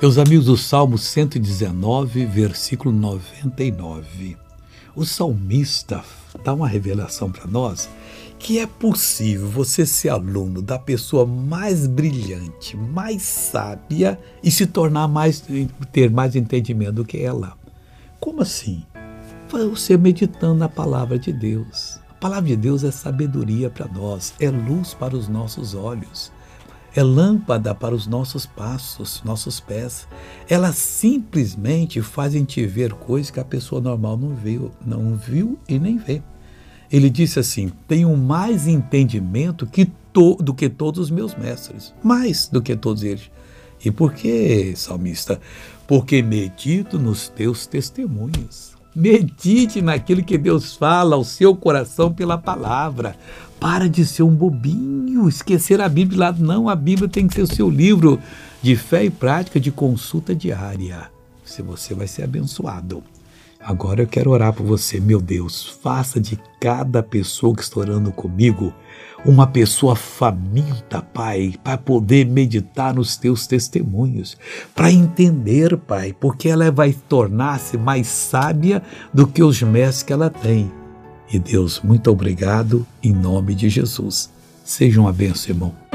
Meus amigos, o Salmo 119, versículo 99. O salmista dá uma revelação para nós que é possível você ser aluno da pessoa mais brilhante, mais sábia e se tornar mais ter mais entendimento do que ela. Como assim? Você meditando na palavra de Deus. A palavra de Deus é sabedoria para nós, é luz para os nossos olhos é lâmpada para os nossos passos, nossos pés. Ela simplesmente faz a gente ver coisas que a pessoa normal não viu, não viu e nem vê. Ele disse assim: Tenho mais entendimento que to, do que todos os meus mestres, mais do que todos eles. E por que, salmista? Porque medito nos teus testemunhos. Medite naquilo que Deus fala ao seu coração pela palavra. Para de ser um bobinho, esquecer a Bíblia lá. Não, a Bíblia tem que ser o seu livro de fé e prática de consulta diária. Se você vai ser abençoado. Agora eu quero orar por você, meu Deus. Faça de cada pessoa que está orando comigo uma pessoa faminta, Pai, para poder meditar nos teus testemunhos, para entender, Pai, porque ela vai tornar-se mais sábia do que os mestres que ela tem. E Deus, muito obrigado em nome de Jesus. Seja uma irmão.